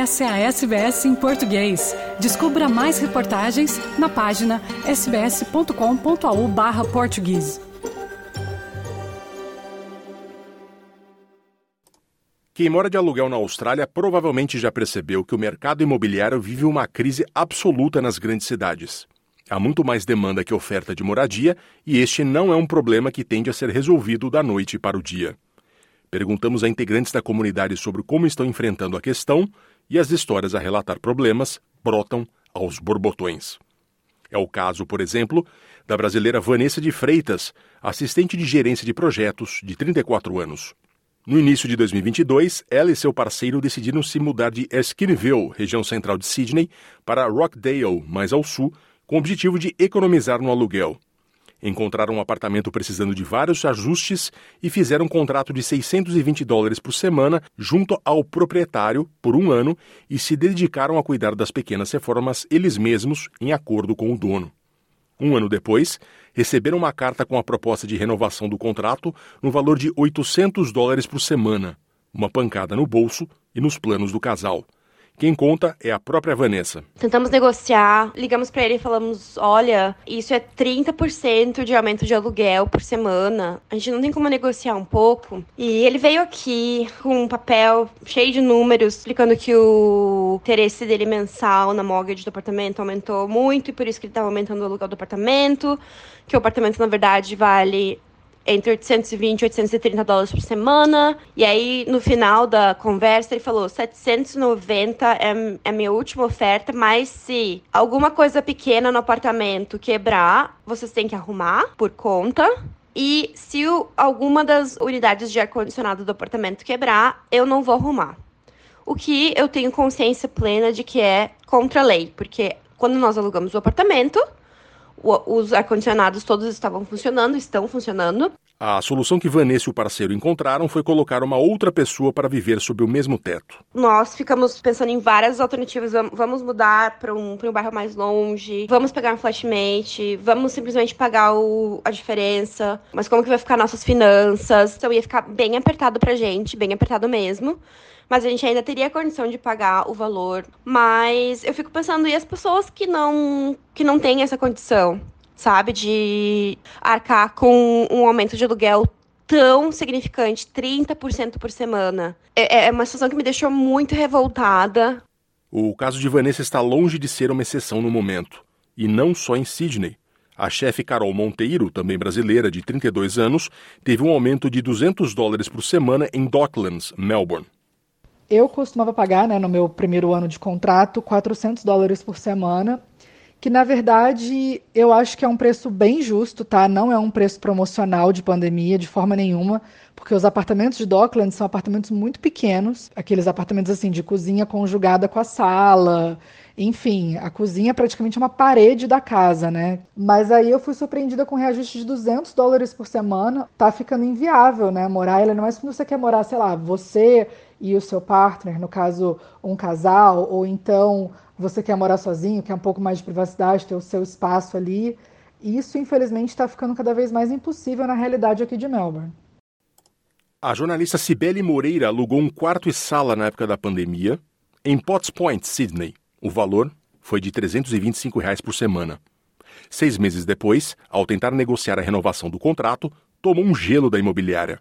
Essa é a SBS em português. Descubra mais reportagens na página sbs.com.au/português. Quem mora de aluguel na Austrália provavelmente já percebeu que o mercado imobiliário vive uma crise absoluta nas grandes cidades. Há muito mais demanda que oferta de moradia e este não é um problema que tende a ser resolvido da noite para o dia. Perguntamos a integrantes da comunidade sobre como estão enfrentando a questão e as histórias a relatar problemas brotam aos borbotões. É o caso, por exemplo, da brasileira Vanessa de Freitas, assistente de gerência de projetos, de 34 anos. No início de 2022, ela e seu parceiro decidiram se mudar de Esquinville, região central de Sydney, para Rockdale, mais ao sul, com o objetivo de economizar no aluguel. Encontraram um apartamento precisando de vários ajustes e fizeram um contrato de 620 dólares por semana junto ao proprietário por um ano e se dedicaram a cuidar das pequenas reformas eles mesmos, em acordo com o dono. Um ano depois, receberam uma carta com a proposta de renovação do contrato no valor de 800 dólares por semana, uma pancada no bolso e nos planos do casal. Quem conta é a própria Vanessa. Tentamos negociar, ligamos para ele e falamos: olha, isso é 30% de aumento de aluguel por semana. A gente não tem como negociar um pouco. E ele veio aqui com um papel cheio de números, explicando que o interesse dele mensal na mortgage do apartamento aumentou muito e por isso que ele estava aumentando o aluguel do apartamento. Que o apartamento, na verdade, vale entre 820 e 830 dólares por semana. E aí, no final da conversa, ele falou: 790 é, é minha última oferta, mas se alguma coisa pequena no apartamento quebrar, vocês têm que arrumar por conta. E se o, alguma das unidades de ar-condicionado do apartamento quebrar, eu não vou arrumar. O que eu tenho consciência plena de que é contra a lei, porque quando nós alugamos o apartamento, os ar-condicionados todos estavam funcionando, estão funcionando. A solução que Vanessa e o parceiro encontraram foi colocar uma outra pessoa para viver sob o mesmo teto. Nós ficamos pensando em várias alternativas. Vamos mudar para um, um bairro mais longe, vamos pegar um flatmate, vamos simplesmente pagar o, a diferença. Mas como que vai ficar nossas finanças? Então ia ficar bem apertado pra gente, bem apertado mesmo mas a gente ainda teria a condição de pagar o valor. Mas eu fico pensando, e as pessoas que não, que não têm essa condição, sabe, de arcar com um aumento de aluguel tão significante, 30% por semana. É, é uma situação que me deixou muito revoltada. O caso de Vanessa está longe de ser uma exceção no momento. E não só em Sydney. A chefe Carol Monteiro, também brasileira, de 32 anos, teve um aumento de 200 dólares por semana em Docklands, Melbourne. Eu costumava pagar, né, no meu primeiro ano de contrato, 400 dólares por semana, que na verdade eu acho que é um preço bem justo, tá? Não é um preço promocional de pandemia de forma nenhuma, porque os apartamentos de Dockland são apartamentos muito pequenos, aqueles apartamentos assim de cozinha conjugada com a sala, enfim, a cozinha é praticamente uma parede da casa, né? Mas aí eu fui surpreendida com um reajuste de 200 dólares por semana. Tá ficando inviável, né? Morar, ela não é quando você quer morar, sei lá, você e o seu partner, no caso, um casal, ou então você quer morar sozinho, quer um pouco mais de privacidade, ter o seu espaço ali. Isso, infelizmente, está ficando cada vez mais impossível na realidade aqui de Melbourne. A jornalista Cibele Moreira alugou um quarto e sala na época da pandemia em Potts Point, Sydney. O valor foi de 325 reais por semana. Seis meses depois, ao tentar negociar a renovação do contrato, tomou um gelo da imobiliária.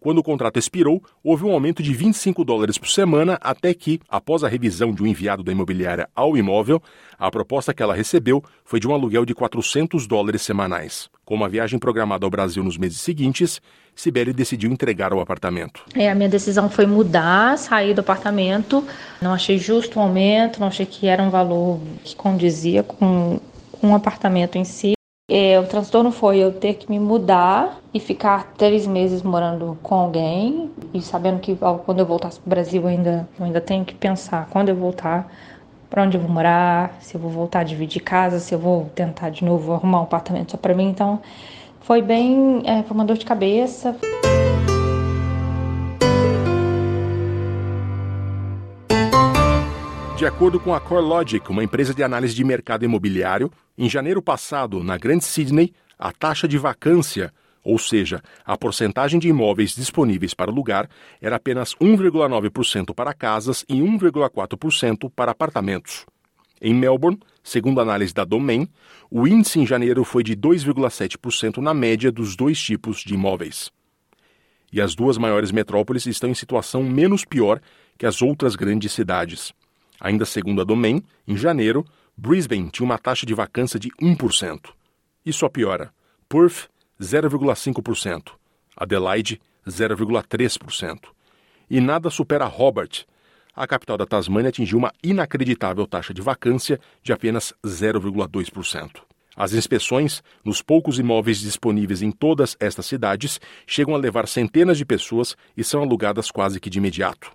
Quando o contrato expirou, houve um aumento de 25 dólares por semana, até que, após a revisão de um enviado da imobiliária ao imóvel, a proposta que ela recebeu foi de um aluguel de 400 dólares semanais. Com uma viagem programada ao Brasil nos meses seguintes, Sibeli decidiu entregar o apartamento. É, a minha decisão foi mudar, sair do apartamento. Não achei justo o aumento, não achei que era um valor que condizia com, com o apartamento em si. É, o transtorno foi eu ter que me mudar e ficar três meses morando com alguém e sabendo que quando eu voltasse para o Brasil ainda, eu ainda tenho que pensar quando eu voltar para onde eu vou morar, se eu vou voltar a dividir casa, se eu vou tentar de novo arrumar um apartamento só para mim. Então foi bem, é, foi uma dor de cabeça. De acordo com a CoreLogic, uma empresa de análise de mercado imobiliário, em janeiro passado, na Grande Sydney, a taxa de vacância ou seja, a porcentagem de imóveis disponíveis para alugar era apenas 1,9% para casas e 1,4% para apartamentos. Em Melbourne, segundo a análise da Domain, o índice em janeiro foi de 2,7% na média dos dois tipos de imóveis. E as duas maiores metrópoles estão em situação menos pior que as outras grandes cidades. Ainda segundo a Domain, em janeiro, Brisbane tinha uma taxa de vacância de 1%. E só piora. Perth 0,5%, Adelaide 0,3%. E nada supera Hobart. A capital da Tasmânia atingiu uma inacreditável taxa de vacância de apenas 0,2%. As inspeções nos poucos imóveis disponíveis em todas estas cidades chegam a levar centenas de pessoas e são alugadas quase que de imediato.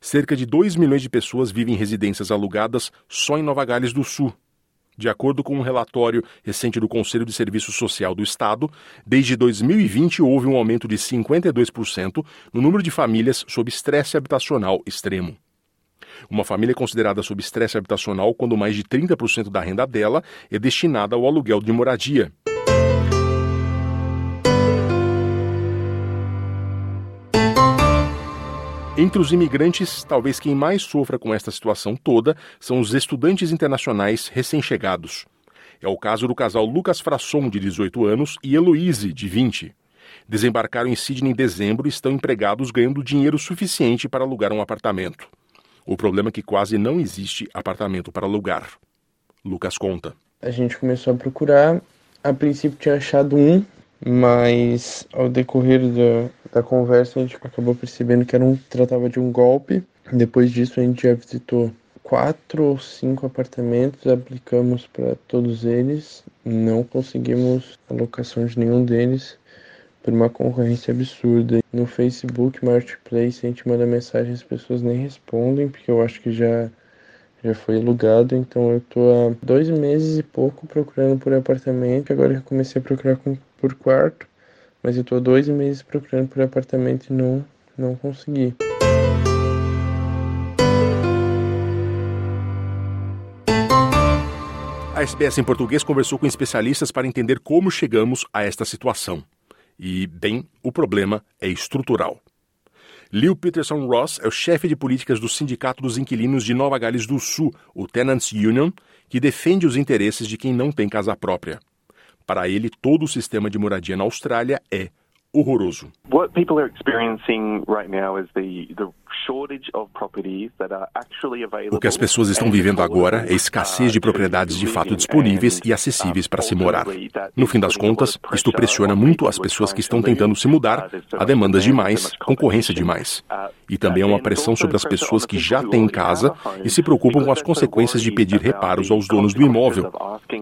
Cerca de 2 milhões de pessoas vivem em residências alugadas só em Nova Gales do Sul, de acordo com um relatório recente do Conselho de Serviço Social do Estado, desde 2020 houve um aumento de 52% no número de famílias sob estresse habitacional extremo. Uma família é considerada sob estresse habitacional quando mais de 30% da renda dela é destinada ao aluguel de moradia. Entre os imigrantes, talvez quem mais sofra com esta situação toda são os estudantes internacionais recém-chegados. É o caso do casal Lucas Frasson, de 18 anos, e Heloise, de 20. Desembarcaram em Sydney em dezembro e estão empregados ganhando dinheiro suficiente para alugar um apartamento. O problema é que quase não existe apartamento para alugar. Lucas conta. A gente começou a procurar. A princípio tinha achado um, mas ao decorrer da, da conversa a gente acabou percebendo que era um, tratava de um golpe. Depois disso a gente já visitou quatro ou cinco apartamentos, aplicamos para todos eles, não conseguimos a locação de nenhum deles por uma concorrência absurda. No Facebook Marketplace a gente manda mensagem, as pessoas nem respondem, porque eu acho que já já foi alugado, então eu tô há dois meses e pouco procurando por apartamento. Agora eu comecei a procurar com, por quarto, mas eu tô há dois meses procurando por apartamento e não, não consegui. A SBS em português conversou com especialistas para entender como chegamos a esta situação. E, bem, o problema é estrutural. Leo Peterson Ross é o chefe de políticas do Sindicato dos Inquilinos de Nova Gales do Sul, o Tenants Union, que defende os interesses de quem não tem casa própria. Para ele, todo o sistema de moradia na Austrália é horroroso. What people are experiencing right now is the, the o que as pessoas estão vivendo agora é escassez de propriedades de fato disponíveis e acessíveis para se morar. No fim das contas, isto pressiona muito as pessoas que estão tentando se mudar, há demandas demais, concorrência demais. E também há uma pressão sobre as pessoas que já têm casa e se preocupam com as consequências de pedir reparos aos donos do imóvel,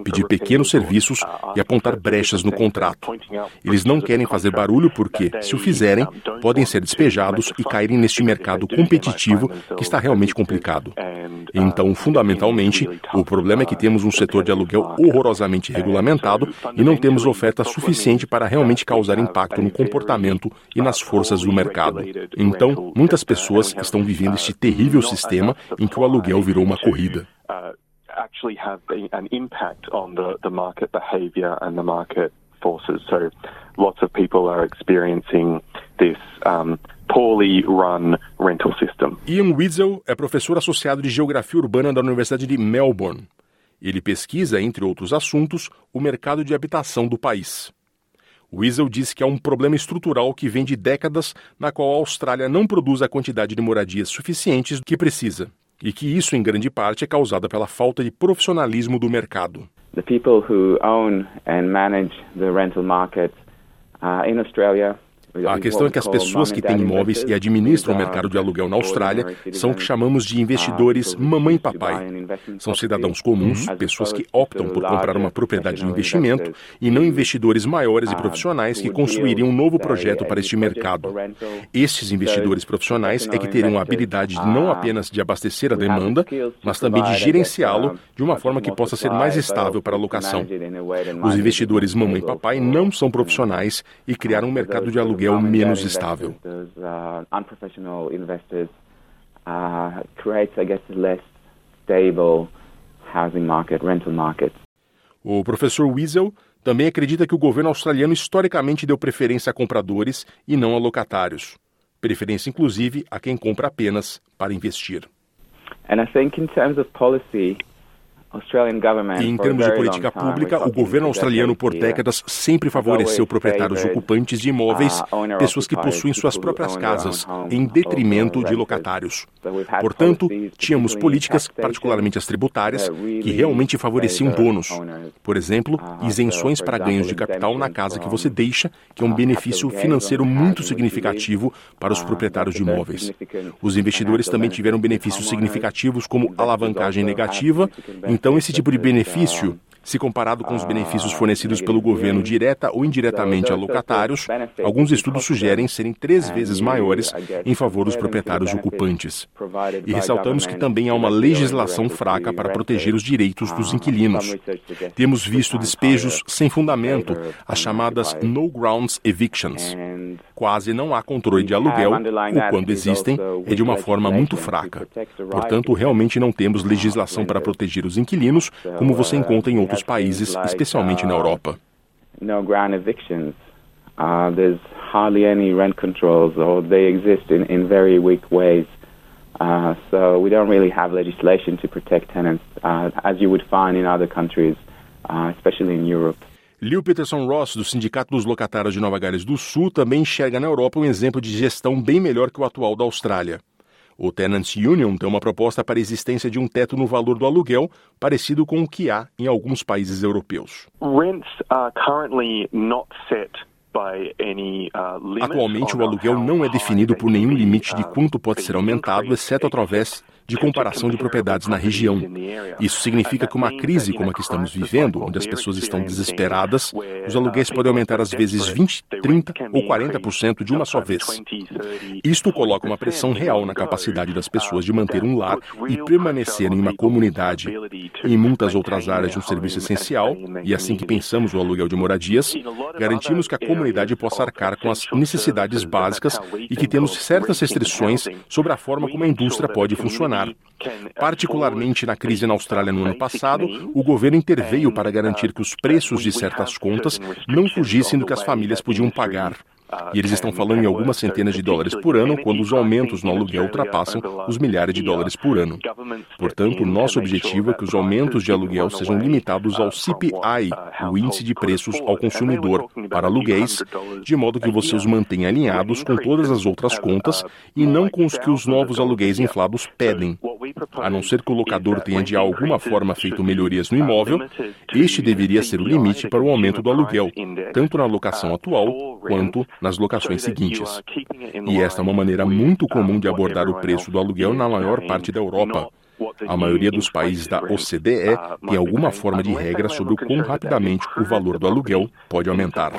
pedir pequenos serviços e apontar brechas no contrato. Eles não querem fazer barulho porque, se o fizerem, podem ser despejados e caírem neste mercado competitivo que está realmente complicado. Então, fundamentalmente, o problema é que temos um setor de aluguel horrorosamente regulamentado e não temos oferta suficiente para realmente causar impacto no comportamento e nas forças do mercado. Então, muitas pessoas estão vivendo este terrível sistema em que o aluguel virou uma corrida. actually have an impact on the, the market behavior and the market forces. So lots of people are experiencing this um, poorly run rental system. Ian Weasel é professor associado de Geografia Urbana da Universidade de Melbourne. Ele pesquisa, entre outros assuntos, o mercado de habitação do país. Weasel diz que há um problema estrutural que vem de décadas na qual a Austrália não produz a quantidade de moradias suficientes que precisa, e que isso, em grande parte, é causada pela falta de profissionalismo do mercado. The people who own and manage the rental market uh, in Australia a questão é que as pessoas que têm imóveis e administram o mercado de aluguel na Austrália são o que chamamos de investidores mamãe e papai. São cidadãos comuns, pessoas que optam por comprar uma propriedade de investimento e não investidores maiores e profissionais que construiriam um novo projeto para este mercado. Estes investidores profissionais é que teriam a habilidade de não apenas de abastecer a demanda, mas também de gerenciá-lo de uma forma que possa ser mais estável para a locação. Os investidores mamãe e papai não são profissionais e criaram um mercado de aluguel aluguel menos estável. O professor Wiesel também acredita que o governo australiano historicamente deu preferência a compradores e não a locatários. Preferência, inclusive, a quem compra apenas para investir. And I think in terms of policy, e em termos de política pública, o governo australiano por décadas sempre favoreceu proprietários ocupantes de imóveis, uh, pessoas que possuem suas próprias casas, em detrimento de locatários. Portanto, tínhamos políticas, particularmente as tributárias, que realmente favoreciam donos. Por exemplo, uh, isenções para ganhos de capital na casa que você deixa, que é um benefício financeiro muito significativo para os uh, proprietários de imóveis. Os investidores também tiveram benefícios significativos como alavancagem negativa, então, esse tipo de benefício se comparado com os benefícios fornecidos pelo governo direta ou indiretamente a locatários, alguns estudos sugerem serem três vezes maiores em favor dos proprietários ocupantes. E ressaltamos que também há uma legislação fraca para proteger os direitos dos inquilinos. Temos visto despejos sem fundamento, as chamadas no grounds evictions. Quase não há controle de aluguel, ou quando existem, é de uma forma muito fraca. Portanto, realmente não temos legislação para proteger os inquilinos, como você encontra em outros outros países, especialmente na Europa. Uh, there's hardly any rent controls, or they exist in, in very weak ways. Uh, so we don't really have legislation to protect tenants, uh, as you would find in other countries, especially in Europe. Liu Peterson Ross, do Sindicato dos Locatários de Nova Gales do Sul, também enxerga na Europa um exemplo de gestão bem melhor que o atual da Austrália. O Tenants Union tem uma proposta para a existência de um teto no valor do aluguel, parecido com o que há em alguns países europeus. Rents are currently not set uh, Atualmente, o aluguel não é definido por nenhum limite de quanto pode ser aumentado, exceto através de comparação de propriedades na região. Isso significa que uma crise como a que estamos vivendo, onde as pessoas estão desesperadas, os aluguéis podem aumentar às vezes 20, 30 ou 40% de uma só vez. Isto coloca uma pressão real na capacidade das pessoas de manter um lar e permanecer em uma comunidade. Em muitas outras áreas de um serviço essencial, e assim que pensamos o aluguel de moradias, garantimos que a comunidade possa arcar com as necessidades básicas e que temos certas restrições sobre a forma como a indústria pode funcionar funcionar. Particularmente na crise na Austrália no ano passado, o governo interveio para garantir que os preços de certas contas não fugissem do que as famílias podiam pagar. E eles estão falando em algumas centenas de dólares por ano, quando os aumentos no aluguel ultrapassam os milhares de dólares por ano. Portanto, nosso objetivo é que os aumentos de aluguel sejam limitados ao CPI, o Índice de Preços ao Consumidor, para aluguéis, de modo que você os mantenha alinhados com todas as outras contas e não com os que os novos aluguéis inflados pedem. A não ser que o locador tenha de alguma forma feito melhorias no imóvel, este deveria ser o limite para o aumento do aluguel, tanto na locação atual quanto nas locações seguintes. E esta é uma maneira muito comum de abordar o preço do aluguel na maior parte da Europa. A maioria dos países da OCDE tem alguma forma de regra sobre o quão rapidamente o valor do aluguel pode aumentar.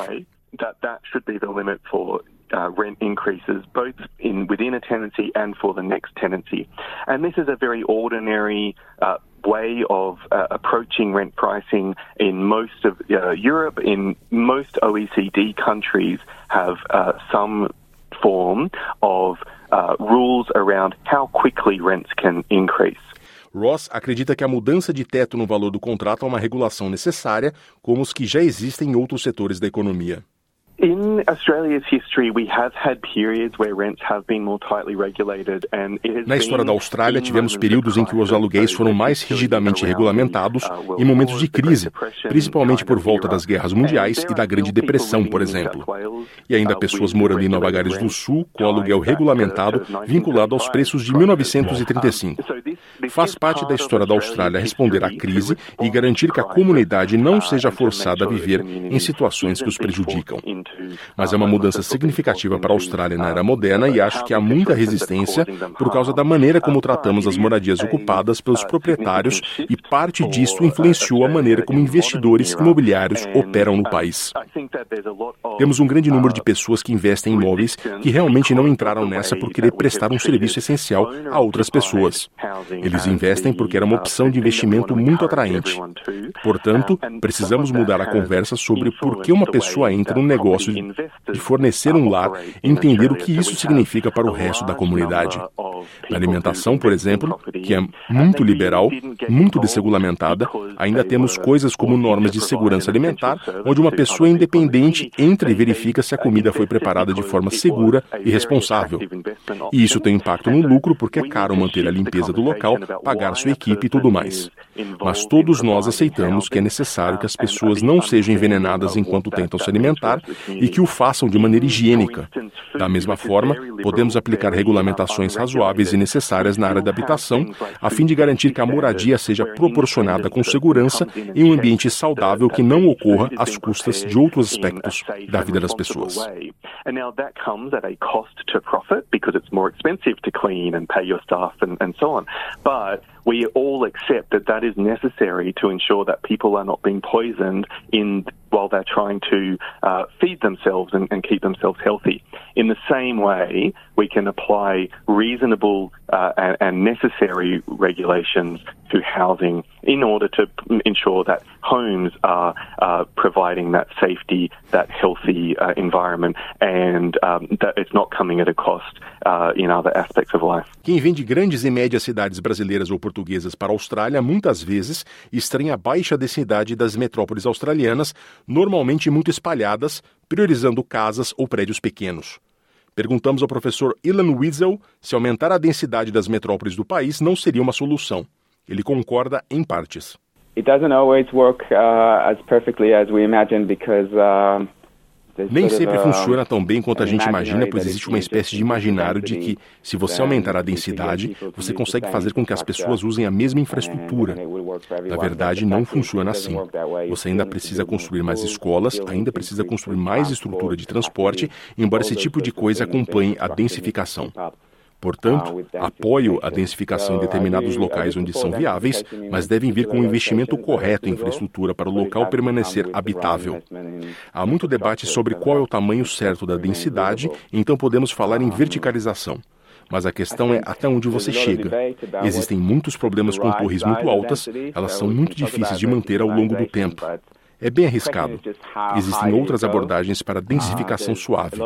Uh, rent increases, both in within a tenancy and for the next tenancy. And this is a very ordinary uh, way of uh, approaching rent pricing in most of uh, Europe, in most OECD countries, have uh, some form of uh, rules around how quickly rents can increase. Ross acredita que a mudança de teto no valor do contrato é uma regulação necessária, como os que já existem em outros setores da economia. In Australia's history, we have had periods where rents have been more tightly regulated and it has Na história da Austrália, tivemos períodos em que os aluguéis foram mais rigidamente regulamentados em momentos de crise, principalmente por volta das guerras mundiais e da Grande Depressão, por exemplo. E ainda pessoas morando em Nova Gales do Sul com aluguel regulamentado vinculado aos preços de 1935. Faz parte da história da Austrália responder à crise e garantir que a comunidade não seja forçada a viver em situações que os prejudicam. Mas é uma mudança significativa para a Austrália na era moderna e acho que há muita resistência por causa da maneira como tratamos as moradias ocupadas pelos proprietários e parte disso influenciou a maneira como investidores imobiliários operam no país. Temos um grande número de pessoas que investem em imóveis que realmente não entraram nessa por querer prestar um serviço essencial a outras pessoas. Eles investem porque era uma opção de investimento muito atraente. Portanto, precisamos mudar a conversa sobre por que uma pessoa entra no negócio de fornecer um lar e entender o que isso significa para o resto da comunidade. Na alimentação, por exemplo, que é muito liberal, muito desregulamentada, ainda temos coisas como normas de segurança alimentar, onde uma pessoa independente entra e verifica se a comida foi preparada de forma segura e responsável. E isso tem impacto no lucro porque é caro manter a limpeza do local, pagar sua equipe e tudo mais. Mas todos nós aceitamos que é necessário que as pessoas não sejam envenenadas enquanto tentam se alimentar e que o façam de maneira higiênica. Da mesma forma, podemos aplicar regulamentações razoáveis e necessárias na área da habitação, a fim de garantir que a moradia seja proporcionada com segurança em um ambiente saudável que não ocorra às custas de outros aspectos da vida das pessoas. But we all accept that that is necessary to ensure that people are not being poisoned in while they're trying to uh, feed themselves and, and, keep themselves healthy. In the same way, we can apply reasonable uh, and, and, necessary regulations to housing in order to ensure that homes are uh, providing that safety, that healthy uh, environment, and um, that it's not coming at a cost uh, in other aspects of life. Quem vem de grandes e médias cidades brasileiras ou portuguesas para a Austrália muitas vezes estranha a baixa densidade das metrópoles australianas normalmente muito espalhadas, priorizando casas ou prédios pequenos. Perguntamos ao professor Ilan Wiesel se aumentar a densidade das metrópoles do país não seria uma solução. Ele concorda em partes. It doesn't always work uh, as perfectly as we imagine because uh, nem sempre funciona tão bem quanto a gente imagina, pois existe uma espécie de imaginário de que, se você aumentar a densidade, você consegue fazer com que as pessoas usem a mesma infraestrutura. Na verdade, não funciona assim. Você ainda precisa construir mais escolas, ainda precisa construir mais estrutura de transporte, embora esse tipo de coisa acompanhe a densificação. Portanto, apoio a densificação em determinados locais onde são viáveis, mas devem vir com um investimento correto em infraestrutura para o local permanecer habitável. Há muito debate sobre qual é o tamanho certo da densidade, então podemos falar em verticalização. Mas a questão é até onde você chega. Existem muitos problemas com torres muito altas, elas são muito difíceis de manter ao longo do tempo. É bem arriscado. Existem outras abordagens para densificação suave.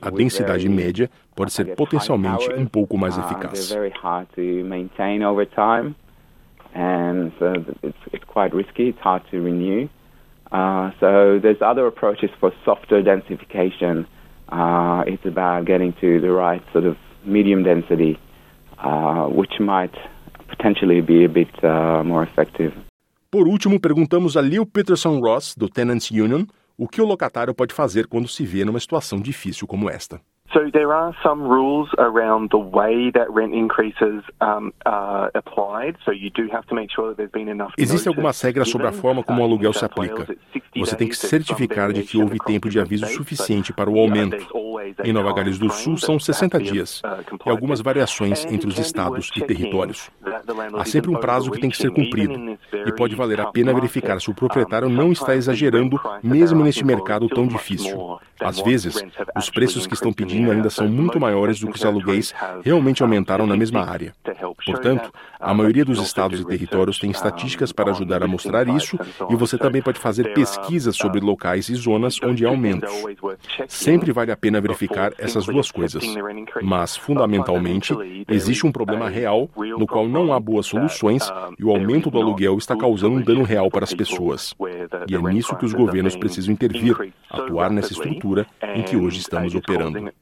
A densidade média pode ser potencialmente um pouco mais eficaz. And so it's, it's quite risky, it's hard to renew. Uh, so there's other approaches for softer densification. Uh, it's about getting to the right sort of medium density, uh, which might potentially be a bit uh, more effective. Por último, perguntamos a Lil Peterson Ross, do Tenants Union, o que o locatário pode fazer quando se vê numa situação difícil como esta. So there are some rules around the way that rent increases um, are applied. So you do have to make sure that there's been enough. Existem algumas regras sobre a forma como o aluguel se aplica. Você tem que certificar de que houve tempo de aviso suficiente para o aumento. Em Nova Gales do Sul são 60 dias e algumas variações entre os estados e territórios. Há sempre um prazo que tem que ser cumprido e pode valer a pena verificar se o proprietário não está exagerando, mesmo neste mercado tão difícil. Às vezes, os preços que estão pedindo ainda são muito maiores do que os aluguéis realmente aumentaram na mesma área. Portanto, a maioria dos estados e territórios tem estatísticas para ajudar a mostrar isso e você também pode fazer pesquisas sobre locais e zonas onde há aumentos. Sempre vale a pena verificar essas duas coisas. Mas, fundamentalmente, existe um problema real no qual não há boas soluções e o aumento do aluguel está causando um dano real para as pessoas. E é nisso que os governos precisam intervir, atuar nessa estrutura em que hoje estamos operando.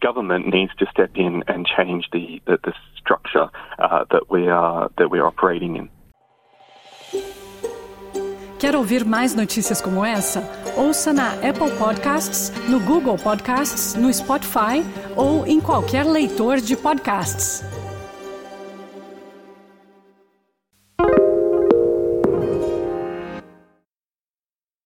Government needs to step in and change the, the, the structure uh, that we are that we are operating in. Quer ouvir mais notícias como essa? Ouça na Apple Podcasts, no Google Podcasts, no Spotify ou em qualquer leitor de podcasts.